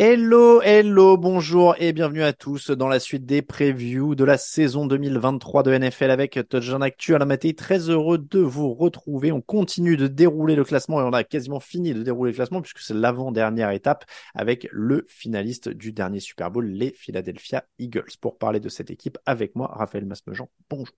Hello, hello, bonjour et bienvenue à tous dans la suite des previews de la saison 2023 de NFL avec Touchdown Actu à la matinée. Très heureux de vous retrouver. On continue de dérouler le classement et on a quasiment fini de dérouler le classement puisque c'est l'avant-dernière étape avec le finaliste du dernier Super Bowl, les Philadelphia Eagles. Pour parler de cette équipe avec moi, Raphaël Masmejean, bonjour.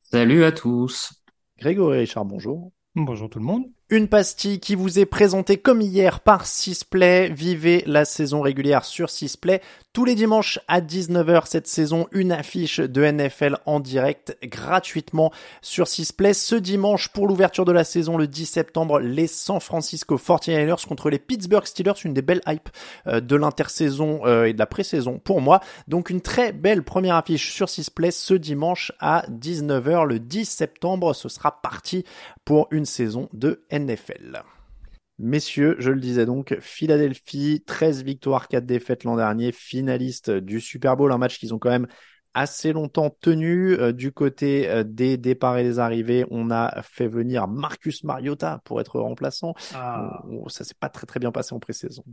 Salut à tous. Grégory Richard, bonjour. Bonjour tout le monde. Une pastille qui vous est présentée comme hier par Sisplay. Vivez la saison régulière sur Sisplay. Tous les dimanches à 19h cette saison, une affiche de NFL en direct gratuitement sur Sisplay. Ce dimanche, pour l'ouverture de la saison, le 10 septembre, les San Francisco 49ers contre les Pittsburgh Steelers. Une des belles hypes euh, de l'intersaison euh, et de la pré-saison pour moi. Donc une très belle première affiche sur Sisplay ce dimanche à 19h le 10 septembre. Ce sera parti pour une saison de NFL. Messieurs, je le disais donc, Philadelphie, 13 victoires, 4 défaites l'an dernier, finaliste du Super Bowl, un match qu'ils ont quand même assez longtemps tenu. Euh, du côté euh, des départs et des arrivées, on a fait venir Marcus Mariota pour être remplaçant. Ah. On- ça s'est pas très très bien passé en pré-saison.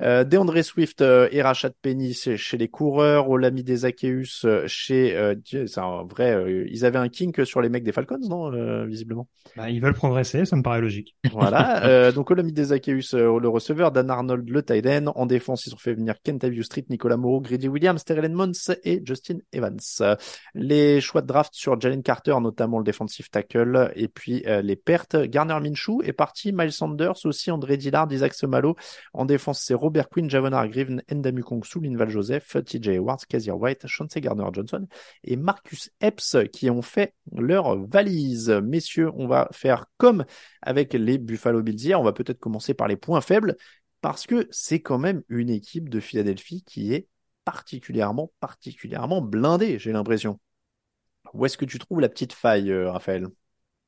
Euh, DeAndre Swift euh, et Rashad Penny chez, chez les coureurs, Olami Zaccheus euh, chez... euh, c'est un vrai... euh, ils avaient un kink sur les mecs des Falcons, non euh, Visiblement? Bah, ils veulent progresser, ça me paraît logique. Voilà, euh, donc Olamide Zaccheus, euh, le receveur, Dan Arnold, le tight end. En défense, ils ont fait venir Kentavious Street, Nicolas Moreau, Grady Williams, Terrell Mons et Justin Evans. Euh, Les choix de draft sur Jalen Carter, notamment le defensive tackle, et puis euh, les pertes. Garner Minshew est parti, Miles Sanders aussi, André Dillard, Isaac Semalo. En défense, c'est Robert Quinn, Javon Hargreaves, Endamu Kongsu, Linval Joseph, TJ Edwards, Kazir White, Chauncey Gardner-Johnson et Marcus Epps qui ont fait leur valise. Messieurs, on va faire comme avec les Buffalo Bills hier. On va peut-être commencer par les points faibles parce que c'est quand même une équipe de Philadelphie qui est particulièrement, particulièrement blindée, j'ai l'impression. Où est-ce que tu trouves la petite faille, euh, Raphaël?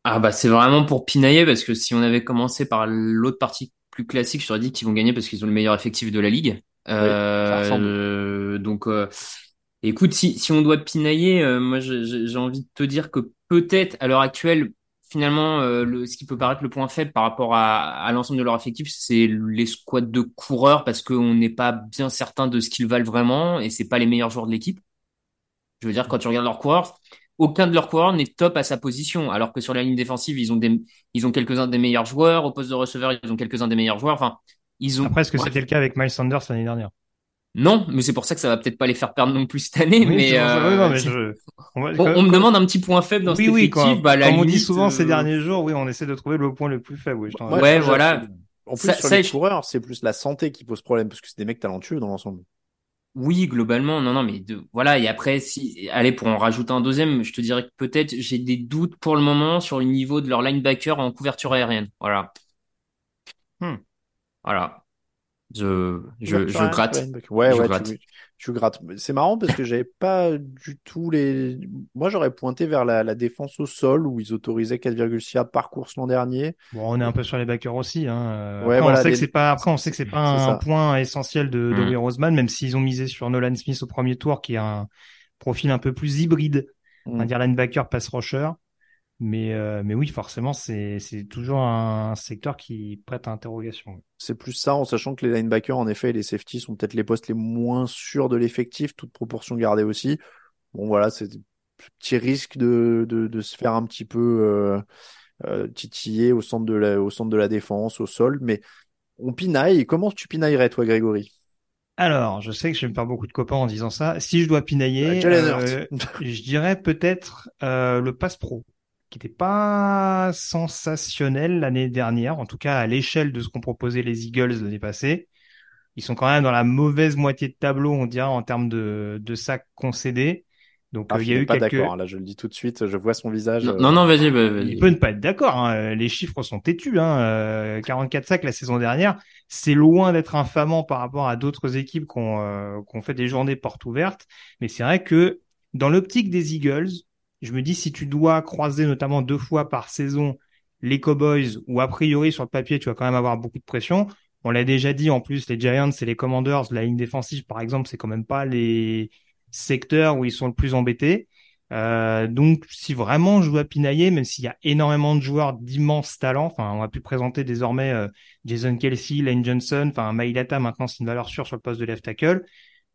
Ah bah c'est vraiment pour pinailler parce que si on avait commencé par l'autre partie plus classique, je t'aurais dit qu'ils vont gagner parce qu'ils ont le meilleur effectif de la ligue. Euh, donc euh, écoute, si, si on doit pinailler, euh, moi j'ai envie de te dire que peut-être à l'heure actuelle, finalement, euh, le, ce qui peut paraître le point faible par rapport à, à l'ensemble de leur effectif, c'est les squads de coureurs parce qu'on n'est pas bien certain de ce qu'ils valent vraiment et c'est pas les meilleurs joueurs de l'équipe. Je veux dire, quand tu regardes leurs coureurs, aucun de leurs coureurs n'est top à sa position, alors que sur la ligne défensive, ils ont des, ils ont quelques-uns des meilleurs joueurs, au poste de receveur, ils ont quelques-uns des meilleurs joueurs. Enfin, ils ont. Après, est-ce que Ouais. c'était le cas avec Miles Sanders l'année dernière? Non, mais c'est pour ça que ça va peut-être pas les faire perdre non plus cette année. Oui, mais, ça. euh, non, mais je- on, va- on, comme- on me demande un petit point faible dans Oui, cet oui, effectif. bah, la comme on dit souvent ces euh, derniers jours, oui, on essaie de trouver le point le plus faible. Oui, Ouais, voilà. En plus, Ça- sur ça, les je- coureurs, c'est plus la santé qui pose problème parce que c'est des mecs talentueux dans l'ensemble. Oui, globalement, non, non, mais de, voilà. Et après, si, allez, pour en rajouter un deuxième, je te dirais que peut-être j'ai des doutes pour le moment sur le niveau de leur linebacker en couverture aérienne. Voilà. Hmm. Voilà. Je, je, je gratte. Ouais, Je ouais, gratte. Tu, tu grattes. C'est marrant parce que j'avais pas du tout les. Moi, j'aurais pointé vers la, la défense au sol où ils autorisaient 4,6 yards par course l'an dernier. Bon, on est un peu sur les backers aussi. Hein. Euh, Ouais, après, voilà, on sait les- que c'est pas. Après, on sait que c'est pas un ça. point essentiel de, de Mm. Will Roseman, même s'ils ont misé sur Nolan Smith au premier tour, qui a un profil un peu plus hybride, on va Mm. dire linebacker, pass rusher. Mais, euh, mais oui, forcément, c'est c'est toujours un secteur qui prête à interrogation. C'est plus ça, en sachant que les linebackers, en effet, et les safeties sont peut-être les postes les moins sûrs de l'effectif, toute proportion gardée aussi. Bon, voilà, c'est ce petit risque de, de, de se faire un petit peu euh, euh, titiller au centre de la, au centre de la défense, au sol. Mais on pinaille. Comment tu pinaillerais, toi, Grégory? Alors, je sais que je vais me faire beaucoup de copains en disant ça. Si je dois pinailler, Euh, je dirais peut-être euh, le Pass Pro, qui n'était pas sensationnel l'année dernière, en tout cas à l'échelle de ce qu'ont proposé les Eagles l'année passée. Ils sont quand même dans la mauvaise moitié de tableau, on dirait, en termes de, de sacs concédés. Donc, Ah, euh, il y a eu pas quelques... d'accord. hein, Là, je le dis tout de suite. Je vois son visage. Non, euh, non, non, vas-y, bah, vas-y. Il peut ne pas être d'accord. Hein. Les chiffres sont têtus. Hein. Euh, 44 sacs la saison dernière, c'est loin d'être infamant par rapport à d'autres équipes qui ont, euh, qui ont fait des journées portes ouvertes. Mais c'est vrai que dans l'optique des Eagles, je me dis si tu dois croiser notamment deux fois par saison les Cowboys, ou a priori sur le papier tu vas quand même avoir beaucoup de pression. On l'a déjà dit en plus, les Giants et les Commanders, la ligne défensive par exemple, c'est quand même pas les secteurs où ils sont le plus embêtés. Euh, donc, si vraiment je dois pinailler, même s'il y a énormément de joueurs d'immenses talents, enfin, on a pu présenter désormais euh, Jason Kelsey, Lane Johnson, enfin, Mailata maintenant c'est une valeur sûre sur le poste de left tackle,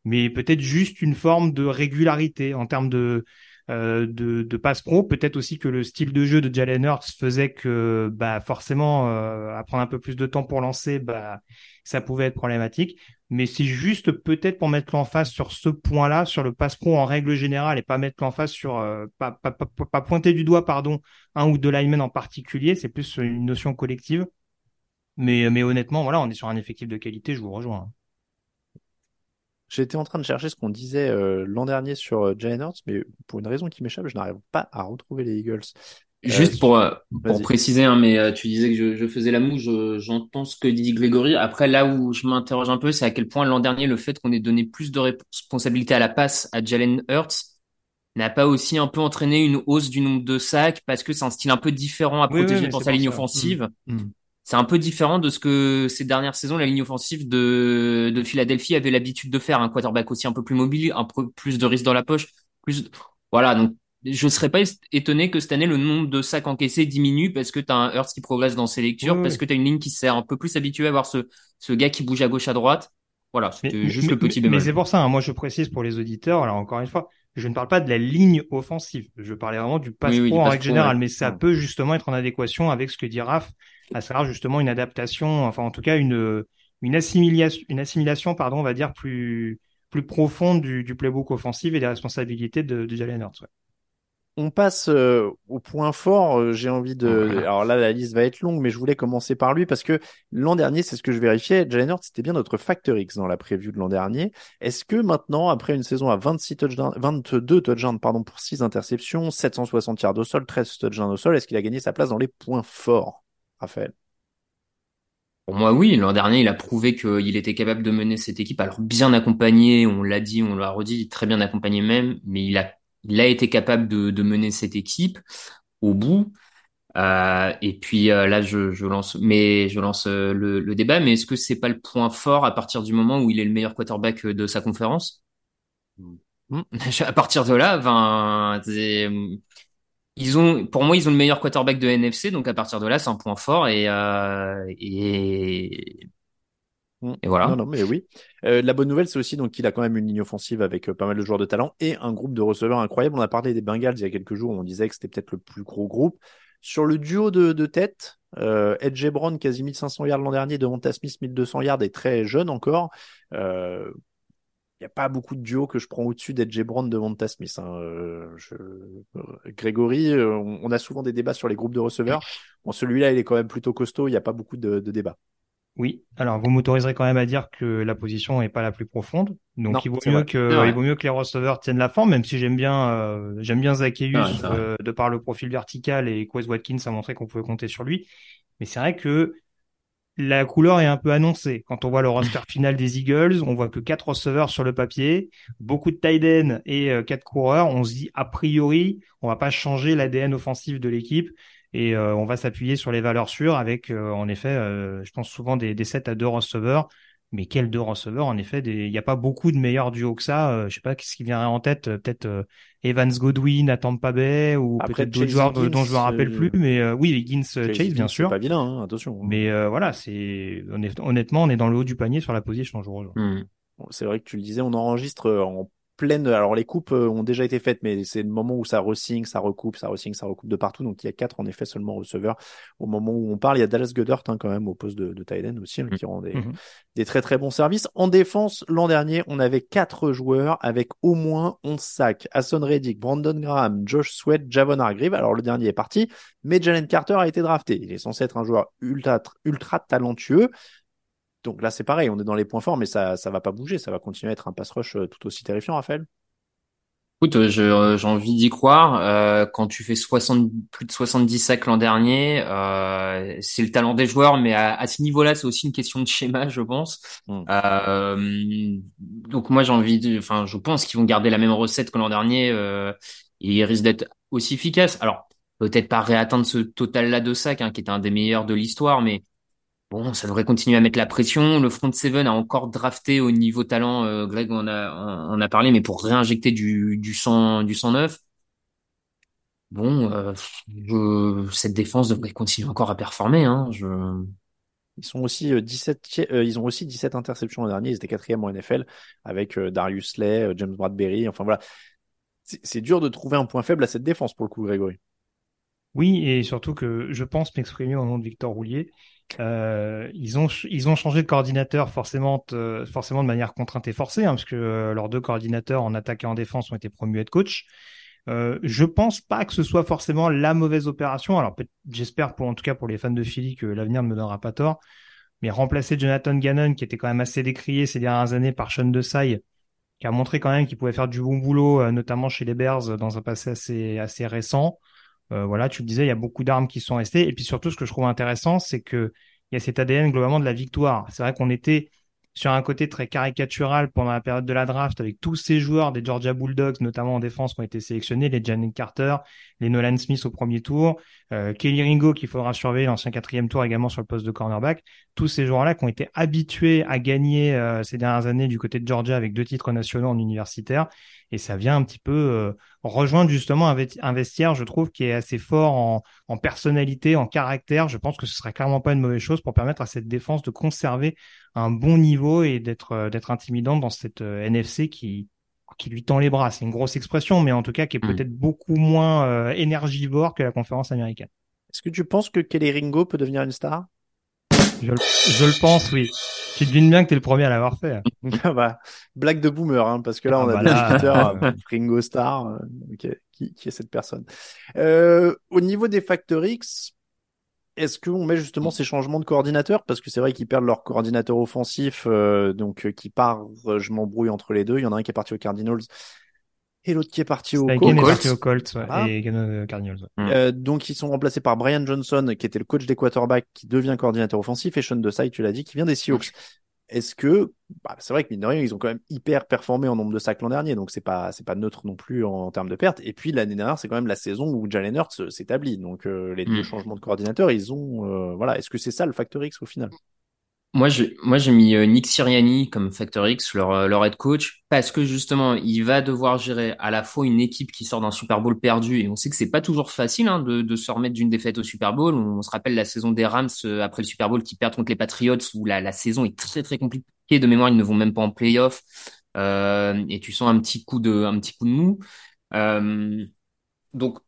mais peut-être juste une forme de régularité en termes de de, de passe pro. Peut-être aussi que le style de jeu de Jalen Hurts faisait que, bah, forcément, euh, à prendre un peu plus de temps pour lancer, bah, ça pouvait être problématique mais c'est juste peut-être pour mettre l'emphase sur ce point-là, sur le passe pro en règle générale, et pas mettre l'emphase sur, euh, pas, pas, pas, pas, pointer du doigt, pardon, un ou deux linemen en particulier, c'est plus une notion collective. Mais, mais honnêtement, voilà, on est sur un effectif de qualité, je vous rejoins. J'étais en train de chercher ce qu'on disait euh, l'an dernier sur euh, Jalen Hurts, mais pour une raison qui m'échappe, je n'arrive pas à retrouver les Eagles. Juste Euh, pour, euh, pour préciser, hein, mais euh, tu disais que je, je faisais la moue, je- j'entends ce que dit Grégory. Après, là où je m'interroge un peu, c'est à quel point l'an dernier, le fait qu'on ait donné plus de responsabilité à la passe à Jalen Hurts n'a pas aussi un peu entraîné une hausse du nombre de sacs parce que c'est un style un peu différent à Oui, protéger c'est sa ligne ça. offensive. Mm. Mm. C'est un peu différent de ce que ces dernières saisons, la ligne offensive de, de Philadelphie avait l'habitude de faire. Un quarterback aussi un peu plus mobile, un peu plus de risque dans la poche, plus, voilà. Donc, je serais pas étonné que cette année, le nombre de sacs encaissés diminue parce que tu as un Hurts qui progresse dans ses lectures, Oui, parce que tu as une ligne qui s'est un peu plus habituée à voir ce, ce gars qui bouge à gauche, à droite. Voilà, Mais, c'était mais- juste mais- le petit mais bémol. c'est pour ça, hein, moi je précise pour les auditeurs, alors encore une fois, je ne parle pas de la ligne offensive, je parlais vraiment du pass Oui, pro en pass règle pro, générale, ouais. mais ça Ouais. peut justement être en adéquation avec ce que dit Raph, à savoir justement une adaptation, enfin en tout cas une, une assimilation, une assimilation, pardon, on va dire plus, plus profonde du, du playbook offensif et des responsabilités de, de Jalen Hurts. ouais. On passe euh, au point fort. euh, J'ai envie de. Alors là, la liste va être longue, mais je voulais commencer par lui parce que l'an dernier, c'est ce que je vérifiais. Jalen Hurts, c'était bien notre facteur X dans la preview de l'an dernier. Est-ce que maintenant, après une saison à 26 touchdowns, 22 touchdowns, pardon, pour 6 interceptions, 760 yards au sol, 13 touchdowns au sol, est-ce qu'il a gagné sa place dans les points forts, Raphaël? Pour moi, oui. L'an dernier, il a prouvé qu'il était capable de mener cette équipe. Alors, bien accompagné, on l'a dit, on l'a redit, très bien accompagné même, mais il a, il a été capable de, de mener cette équipe au bout. Euh, et puis euh, là, je, je lance, mais je lance euh, le, le débat. Mais est-ce que c'est pas le point fort à partir du moment où il est le meilleur quarterback de sa conférence? Hmm. À partir de là, ben, ils ont, pour moi, ils ont le meilleur quarterback de NFC. Donc à partir de là, c'est un point fort. Et euh, et Mm. Et voilà. Non, non, mais oui. Euh, la bonne nouvelle, c'est aussi donc qu'il a quand même une ligne offensive avec euh, pas mal de joueurs de talent et un groupe de receveurs incroyable. On a parlé des Bengals il y a quelques jours, on disait que c'était peut-être le plus gros groupe. Sur le duo de, de tête, euh, Edge Brown, quasi 1500 yards l'an dernier, Devonta Smith, 1200 yards et très jeune encore. Euh, n'y a pas beaucoup de duos que je prends au-dessus d'Edge Brown, Devonta Smith. Hein. Euh, je... euh, Grégory, euh, on, on a souvent des débats sur les groupes de receveurs. Bon, celui-là, il est quand même plutôt costaud, il n'y a pas beaucoup de, de débats. Oui, alors vous m'autoriserez quand même à dire que la position n'est pas la plus profonde, donc Non, il vaut mieux que il vaut miut que les receveurs tiennent la forme, même si j'aime bien euh, j'aime bien Zacchaeus vrai. euh, de par le profil vertical et Quez Watkins a montré qu'on pouvait compter sur lui, mais c'est vrai que la couleur est un peu annoncée. Quand on voit le roster final des Eagles, on voit que quatre receveurs sur le papier, beaucoup de tight end et euh, quatre coureurs. On se dit a priori, on va pas changer l'ADN offensif de l'équipe et euh, on va s'appuyer sur les valeurs sûres avec, euh, en effet, euh, je pense souvent des, des sets à deux receveurs. Mais quels deux receveurs En effet, des- il n'y a pas beaucoup de meilleurs duos que ça. Euh, je sais pas qu'est-ce qui viendrait en tête. euh, Peut-être euh, Evans Godwin à Tampa Bay ou peut-être d'autres Chase joueurs dont Higgins, je me rappelle euh, plus. Mais euh, oui, Higgins, euh, Chase, Higgins, bien sûr. pas vilain, hein, attention. Mais euh, voilà, c'est honnêt- honnêtement, on est dans le haut du panier sur la position. Hmm. C'est vrai que tu le disais, on enregistre euh, en pleine. Alors les coupes euh, ont déjà été faites, mais c'est le moment où ça resigne, ça recoupe, ça resigne, ça recoupe de partout. Donc il y a quatre en effet seulement receveurs au moment où on parle. Il y a Dallas Goddard hein, quand même au poste de, de aussi, hein, qui rend des, Mhm. des très très bons services. En défense, l'an dernier, on avait quatre joueurs avec au moins 11 sacs. Hassan Reddick, Brandon Graham, Josh Sweat, Javon Hargrave. Alors le dernier est parti, mais Jalen Carter a été drafté. Il est censé être un joueur ultra ultra talentueux. Donc là, c'est pareil, on est dans les points forts, mais ça ça va pas bouger. Ça va continuer à être un pass rush euh, tout aussi terrifiant, Raphaël. Écoute, euh, euh, j'ai envie d'y croire. Euh, quand tu fais 60, plus de 70 sacs l'an dernier, euh, c'est le talent des joueurs, mais à, à ce niveau-là, c'est aussi une question de schéma, je pense. Mm. Euh, donc moi, j'ai envie de, enfin, je pense qu'ils vont garder la même recette que l'an dernier. Euh, et ils risquent d'être aussi efficaces. Alors, peut-être pas réatteindre ce total-là de sacs, hein, qui était un des meilleurs de l'histoire, mais Bon, ça devrait continuer à mettre la pression. Le front seven a encore drafté au niveau talent. euh, Greg en a, en, en a parlé, mais pour réinjecter du, du sang, du sang neuf. Bon, euh, je- cette défense devrait continuer encore à performer. Hein, je... Ils sont aussi euh, 17, euh, ils ont aussi 17 interceptions l'an dernier. Ils étaient quatrième en NFL avec euh, Darius Slay, euh, James Bradbury. Enfin voilà, c'est c'est dur de trouver un point faible à cette défense pour le coup, Grégory. Oui, et surtout que je pense m'exprimer au nom de Victor Roulier. Euh, ils ont ils ont changé de coordinateur forcément forcément de manière contrainte et forcée, hein, parce que euh, leurs deux coordinateurs en attaque et en défense ont été promus head coach. Euh, je pense pas que ce soit forcément la mauvaise opération. Alors j'espère pour en tout cas pour les fans de Philly que l'avenir ne me donnera pas tort. Mais remplacer Jonathan Gannon, qui était quand même assez décrié ces dernières années par Sean Desai, qui a montré quand même qu'il pouvait faire du bon boulot, euh, notamment chez les Bears dans un passé assez assez récent. Euh, voilà, tu le disais, il y a beaucoup d'armes qui sont restées. Et puis surtout, ce que je trouve intéressant, c'est que il y a cet ADN globalement de la victoire. C'est vrai qu'on était sur un côté très caricatural pendant la période de la draft avec tous ces joueurs des Georgia Bulldogs, notamment en défense, qui ont été sélectionnés, les Jalen Carter, les Nolan Smith au premier tour, euh, Kelly Ringo qu'il faudra surveiller, l'ancien quatrième tour également sur le poste de cornerback. Tous ces joueurs-là qui ont été habitués à gagner euh, ces dernières années du côté de Georgia avec deux titres nationaux en universitaire. Et ça vient un petit peu euh, rejoindre justement un, vesti- un vestiaire, je trouve, qui est assez fort en, en personnalité, en caractère. Je pense que ce serait clairement pas une mauvaise chose pour permettre à cette défense de conserver un bon niveau et d'être euh, d'être intimidante dans cette euh, NFC qui qui lui tend les bras. C'est une grosse expression, mais en tout cas qui est Mm. peut-être beaucoup moins euh, énergivore que la conférence américaine. Est-ce que tu penses que Kelly Ringo peut devenir une star? Je, le- je le pense, oui. Tu devines bien que t'es le premier à l'avoir fait. Ah bah, Blague de boomer, hein, parce que là, Ah on a bah des auditeurs, euh, Ringo Star, euh, qui, qui est cette personne euh, Au niveau des Factor X, est-ce qu'on met justement ces changements de coordinateur? Parce que c'est vrai qu'ils perdent leur coordinateur offensif, euh, donc euh, qui part, je m'embrouille entre les deux. Il y en a un qui est parti aux Cardinals et l'autre qui est parti est ouais, Voilà. et Cardinals. ouais. Euh, donc ils sont remplacés par Brian Johnson, qui était le coach des quarterbacks, qui devient coordinateur offensif, et Sean Desai, tu l'as dit, qui vient des Seahawks. Est-ce que, bah, c'est vrai que mine de rien, ils ont quand même hyper performé en nombre de sacs l'an dernier, donc c'est pas c'est pas neutre non plus en, en termes de pertes. Et puis l'année dernière, c'est quand même la saison où Jalen Hurts euh, s'établit. Donc euh, les deux Mm. changements de coordinateur, ils ont, euh, voilà. Est-ce que c'est ça le facteur X au final? Moi, je, moi, j'ai mis euh, Nick Sirianni comme Factor X, leur, euh, leur head coach, parce que justement, il va devoir gérer à la fois une équipe qui sort d'un Super Bowl perdu, et on sait que c'est pas toujours facile hein, de, de se remettre d'une défaite au Super Bowl. On, se rappelle la saison des Rams euh, après le Super Bowl qui perdent contre les Patriots, où la, la saison est très très compliquée. De mémoire, ils ne vont même pas en playoff, euh, et tu sens un petit coup de, un petit coup de mou. Donc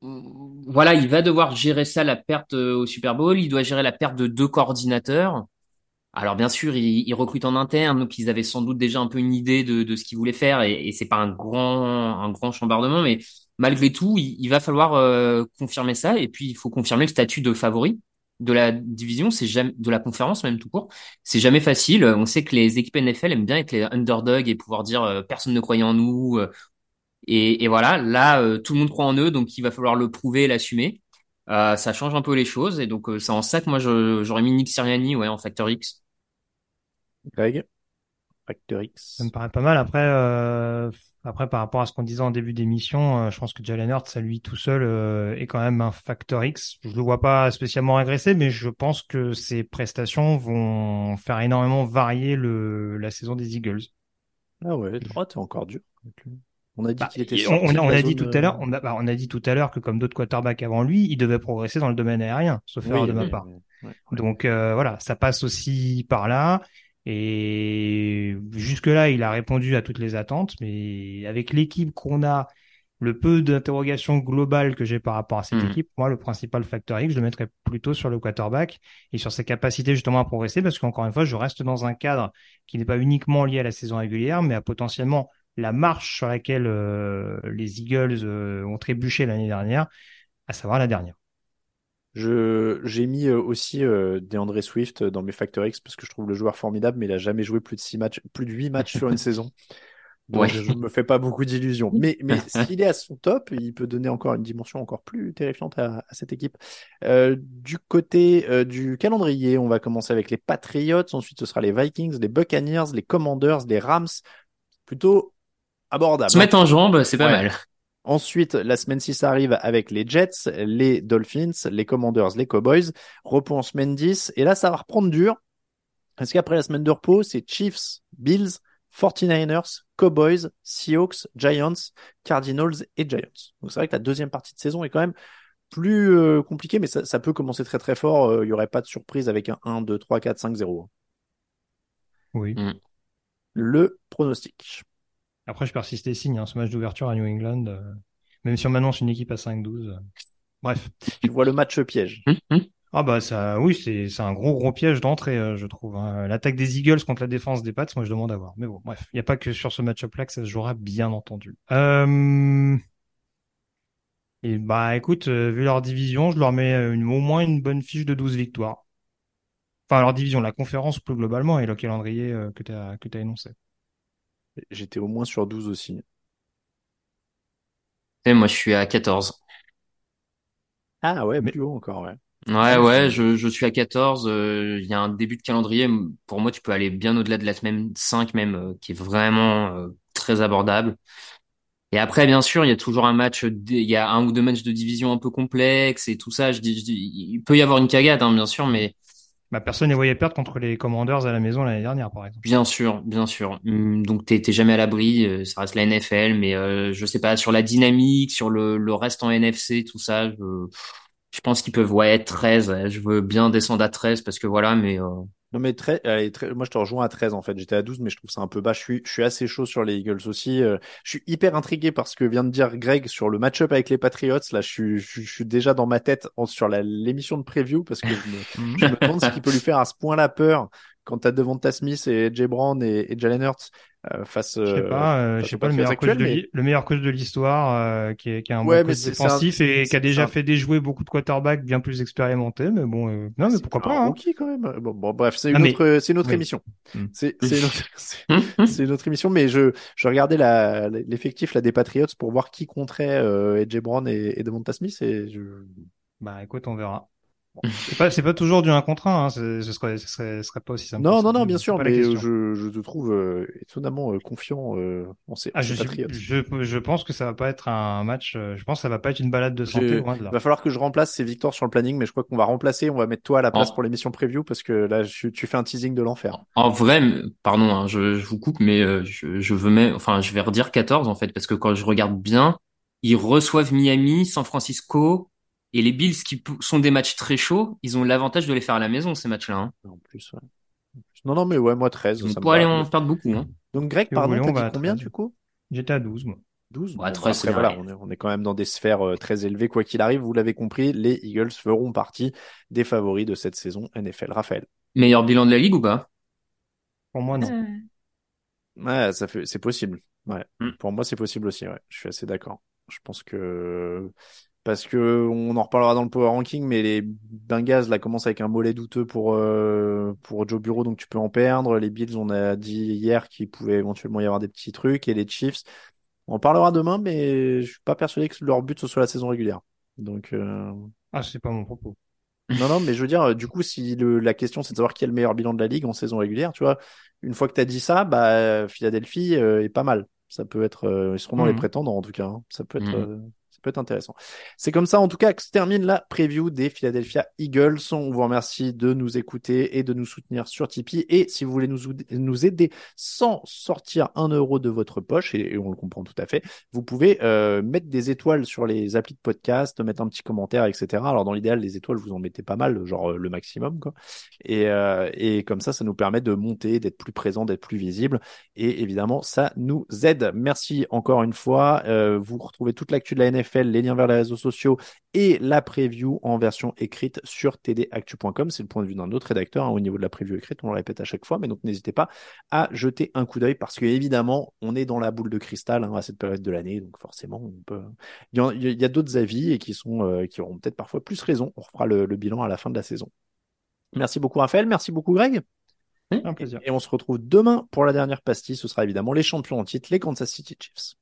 voilà, il va devoir gérer ça, la perte au Super Bowl. Il doit gérer la perte de deux coordinateurs. Alors bien sûr, ils, ils recrutent en interne, donc ils avaient sans doute déjà un peu une idée de, de ce qu'ils voulaient faire, et, et c'est pas un grand un grand chambardement, mais malgré tout, il, il va falloir euh, confirmer ça, et puis il faut confirmer le statut de favori de la division, c'est jamais de la conférence même tout court. C'est jamais facile. On sait que les équipes NFL aiment bien être les underdogs et pouvoir dire euh, personne ne croyait en nous. euh, et, et voilà, là euh, tout le monde croit en eux, donc il va falloir le prouver et l'assumer. Euh, ça change un peu les choses, et donc euh, c'est en ça que moi j'aurais mis Nick Sirianni ouais en Factor X. Greg? Facteur X. Ça me paraît pas mal. Après, euh, après par rapport à ce qu'on disait en début d'émission, euh, je pense que Jalen Hurts, à lui tout seul, euh, est quand même un facteur X. Je le vois pas spécialement régresser, mais je pense que ses prestations vont faire énormément varier le, la saison des Eagles. Ah ouais, oh, t'es encore dur. On a dit Bah, qu'il était on, a dit tout à l'heure, on a, bah, on a dit tout à l'heure que comme d'autres quarterbacks avant lui, il devait progresser dans le domaine aérien, sauf erreur de ma part. Donc voilà, ça passe aussi par là. Et jusque-là, il a répondu à toutes les attentes, mais avec l'équipe qu'on a, le peu d'interrogations globales que j'ai par rapport à cette Mhm. équipe, moi, le principal facteur X, je le mettrais plutôt sur le quarterback et sur ses capacités justement à progresser, parce qu'encore une fois, je reste dans un cadre qui n'est pas uniquement lié à la saison régulière, mais à potentiellement la marche sur laquelle euh, les Eagles euh, ont trébuché l'année dernière, à savoir la dernière. Je, j'ai mis euh, aussi euh, DeAndre Swift dans mes Factor X parce que je trouve le joueur formidable, mais il a jamais joué plus de six matchs, plus de huit matchs sur une saison. Donc Ouais. je me fais pas beaucoup d'illusions. Mais, mais s'il est à son top, il peut donner encore une dimension encore plus terrifiante à, à cette équipe. Euh, du côté euh, du calendrier, on va commencer avec les Patriots, ensuite ce sera les Vikings, les Buccaneers, les Commanders, les Rams. Plutôt abordable. Se mettre en jambe, c'est pas Ouais. mal. Ensuite, la semaine 6 arrive avec les Jets, les Dolphins, les Commanders, les Cowboys. Repos en semaine 10. Et là, ça va reprendre dur. Parce qu'après la semaine de repos, c'est Chiefs, Bills, 49ers, Cowboys, Seahawks, Giants, Cardinals et Giants. Donc c'est vrai que la deuxième partie de saison est quand même plus euh, compliquée, mais ça, ça peut commencer très très fort. Euh, Il y aurait pas de surprise avec un 1, 2, 3, 4, 5, 0. Oui. Le pronostic. Après, je persiste et signe, hein, ce match d'ouverture à New England, euh, même si on m'annonce une équipe à 5-12. euh, Bref. Tu vois le match piège. Hum, hum. Ah bah ça, oui, c'est c'est un gros gros piège d'entrée, euh, je trouve. hein. L'attaque des Eagles contre la défense des Pats, moi je demande à voir. Mais bon, bref, il n'y a pas que sur ce match-up-là que ça se jouera, bien entendu. Euh... Et bah écoute, euh, vu leur division, je leur mets une, au moins une bonne fiche de 12 victoires. Enfin, leur division, la conférence plus globalement et le calendrier euh, que tu as que t'as énoncé. J'étais au moins sur 12 aussi. Et moi, je suis à 14. Ah ouais, Mais- plus haut encore, ouais. Ouais, Ah, ouais, je, je suis à 14. euh, Il y a un début de calendrier. Pour moi, tu peux aller bien au-delà de la semaine 5 même, euh, qui est vraiment euh, très abordable. Et après, bien sûr, il y a toujours un match, il y a un ou deux matchs de division un peu complexes et tout ça. Je dis, je dis- il peut y avoir une cagade, hein, bien sûr, mais Bah, personne ne voyait perdre contre les Commanders à la maison l'année dernière, par exemple. bien sûr, bien sûr. Hum, Donc, t'es jamais à l'abri. euh, Ça reste la NFL, mais euh, je sais pas sur la dynamique, sur le, le reste en NFC, tout ça. Je, je pense qu'ils peuvent ouais être 13. Je veux bien descendre à 13 parce que voilà, mais euh, Non mais très, allez, très- moi je te rejoins à 13 en fait. J'étais à 12 mais je trouve ça un peu bas. Je suis, je suis assez chaud sur les Eagles aussi. Euh, je suis hyper intrigué par ce que vient de dire Greg sur le match-up avec les Patriots. Là, je suis, je, suis- je suis déjà dans ma tête en- sur la- l'émission de preview parce que je me, je me demande ce qui peut lui faire à ce point-là peur quand t'as Devonta Smith et Jay Brown et, et Jalen Hurts face. Je sais euh, pas, euh, je sais pas le meilleur de mais- l'hi- le meilleur coach de l'histoire, euh, qui est, qui est un Ouais, bon coach c'est un- défensif et qui a déjà un- fait déjouer beaucoup de quarterbacks bien plus expérimentés, mais bon, euh, non, mais pourquoi un pas, hein. rookie quand même. Bon, bon, bref, c'est une mais- autre, c'est une autre oui. émission. Hmm. C'est, c'est une autre, une autre émission, mais je, je regardais la, l'effectif là des Patriots pour voir qui compterait euh, AJ Brown et, et Devonta Smith et je, Bah, écoute, on verra. Bon, c'est pas, c'est pas toujours du 1 contre 1, hein. Ce, ce serait, ce serait, ce serait pas aussi simple. non, non, non, bien sûr, mais question. je, je te trouve euh, étonnamment euh, confiant euh, en ces, Ah, je, suis- je, je pense que ça va pas être un match, euh, je pense que ça va pas être une balade de santé, loin de là. Il va falloir que je remplace ces victoires sur le planning, mais je crois qu'on va remplacer, on va mettre toi à la place pour l'émission preview parce que là, je, tu fais un teasing de l'enfer. En vrai, pardon, hein, je, je vous coupe, mais euh, je, je veux même, enfin, je vais redire 14 en fait, parce que quand je regarde bien, ils reçoivent Miami, San Francisco et les Bills qui sont des matchs très chauds. Ils ont l'avantage de les faire à la maison ces matchs-là. Hein. En plus, ouais. Non, non, mais ouais, moi 13. On ça me pourrait aller va. en perdre beaucoup. Hein. Donc Greg, pardon, t'as on dit combien 13. du coup? J'étais à 12, moi. 12 Ouais, Bon, bah, 13, c'est après, voilà, on est, on est quand même dans des sphères euh, très élevées. Quoi qu'il arrive, vous l'avez compris, les Eagles feront partie des favoris de cette saison NFL. Raphaël. Meilleur bilan de la ligue ou pas? Pour moi, non. Ouais, ça fait, c'est possible. Ouais. Mm. Pour moi, c'est possible aussi. Ouais. Je suis assez d'accord. Je pense que parce que on en reparlera dans le power ranking, mais les Bengals là commencent avec un mollet douteux pour euh, pour Joe Bureau, donc tu peux en perdre. Les Bills, on a dit hier qu'il pouvait éventuellement y avoir des petits trucs, et les Chiefs, on en parlera demain, mais je suis pas persuadé que leur but ce soit la saison régulière. Donc euh, Ah, c'est pas mon propos. non, non, mais je veux dire, euh, du coup, si le, la question c'est de savoir qui est le meilleur bilan de la ligue en saison régulière, tu vois, une fois que tu as dit ça, bah, Philadelphie euh, est pas mal. Ça peut être, ils seront dans les Mhm. prétendants en tout cas. hein. Ça peut être, Mhm. Ça peut être intéressant. C'est comme ça, en tout cas, que se termine la preview des Philadelphia Eagles. On vous remercie de nous écouter et de nous soutenir sur Tipeee. Et si vous voulez nous, nous aider sans sortir un euro de votre poche, et, on le comprend tout à fait, vous pouvez euh, mettre des étoiles sur les applis de podcast, mettre un petit commentaire, etc. Alors dans l'idéal, les étoiles, vous en mettez pas mal, genre euh, le maximum. Et, euh, et comme ça, ça nous permet de monter, d'être plus présent, d'être plus visible. Et évidemment, ça nous aide. Merci encore une fois. Vous retrouvez toute l'actu de la NFL, les liens vers les réseaux sociaux et la preview en version écrite sur tdactu.com. C'est le point de vue d'un autre rédacteur hein, au niveau de la preview écrite. On le répète à chaque fois, mais donc n'hésitez pas à jeter un coup d'œil parce que évidemment, on est dans la boule de cristal hein, à cette période de l'année, donc forcément, on peut. Il y a, d'autres avis et qui sont euh, qui auront peut-être parfois plus raison. On refera le, le bilan à la fin de la saison. Merci beaucoup Raphaël, merci beaucoup Greg. Un plaisir. Et on se retrouve demain pour la dernière pastille. Ce sera évidemment les champions en titre, les Kansas City Chiefs.